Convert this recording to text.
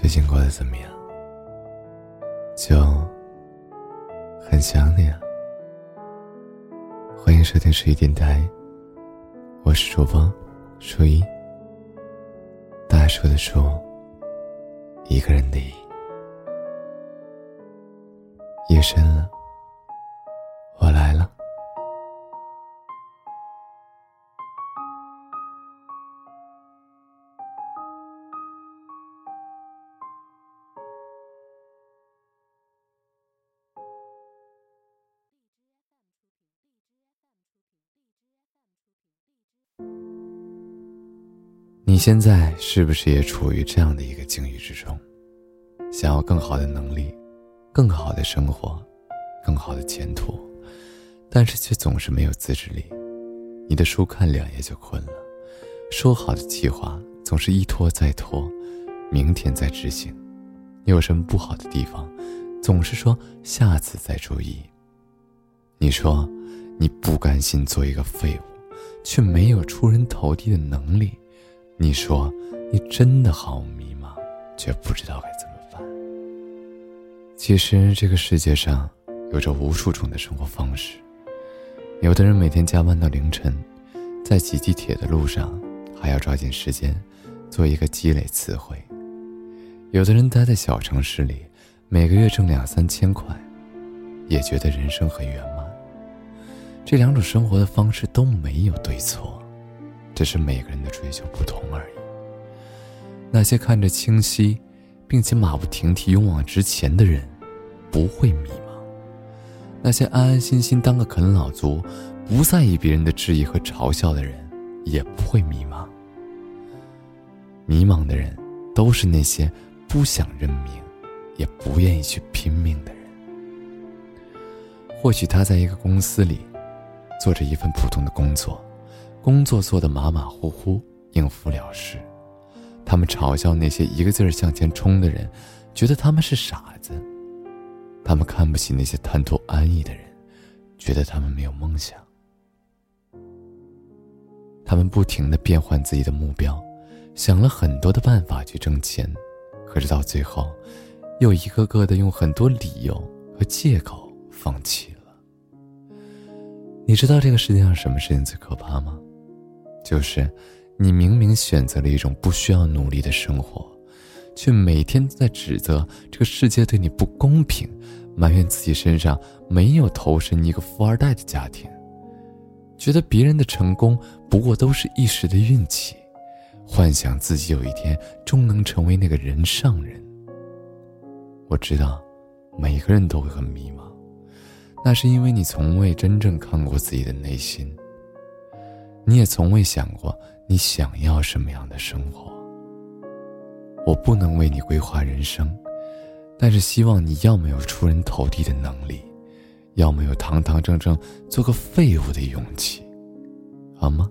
最近过得怎么样？就很想你啊！欢迎收听十一电台，我是主播初一。大树的树，一个人的。夜深了，你现在是不是也处于这样的一个境遇之中？想要更好的能力，更好的生活，更好的前途，但是却总是没有自制力。你的书看两页就困了，说好的计划总是一拖再拖，明天再执行。你有什么不好的地方，总是说下次再注意。你说你不甘心做一个废物，却没有出人头地的能力。你说，你真的好迷茫，却不知道该怎么办。其实这个世界上有着无数种的生活方式。有的人每天加班到凌晨，在挤地铁的路上还要抓紧时间做一个积累词汇；有的人待在小城市里，每个月挣两三千块，也觉得人生很圆满。这两种生活的方式都没有对错。只是每个人的追求不同而已。那些看着清晰，并且马不停蹄勇往直前的人，不会迷茫；那些安安心心当个啃老族，不在意别人的质疑和嘲笑的人，也不会迷茫。迷茫的人，都是那些不想认命，也不愿意去拼命的人。或许他在一个公司里，做着一份普通的工作。工作做得马马虎虎，应付了事。他们嘲笑那些一个劲儿向前冲的人，觉得他们是傻子。他们看不起那些贪图安逸的人，觉得他们没有梦想。他们不停的变换自己的目标，想了很多的办法去挣钱，可是到最后，又一个个的用很多理由和借口放弃了。你知道这个世界上什么事情最可怕吗？就是，你明明选择了一种不需要努力的生活，却每天在指责这个世界对你不公平，埋怨自己身上没有投身一个富二代的家庭，觉得别人的成功不过都是一时的运气，幻想自己有一天终能成为那个人上人。我知道，每个人都会很迷茫，那是因为你从未真正看过自己的内心。你也从未想过你想要什么样的生活。我不能为你规划人生，但是希望你要么有出人头地的能力，要么有堂堂正正做个废物的勇气，好吗？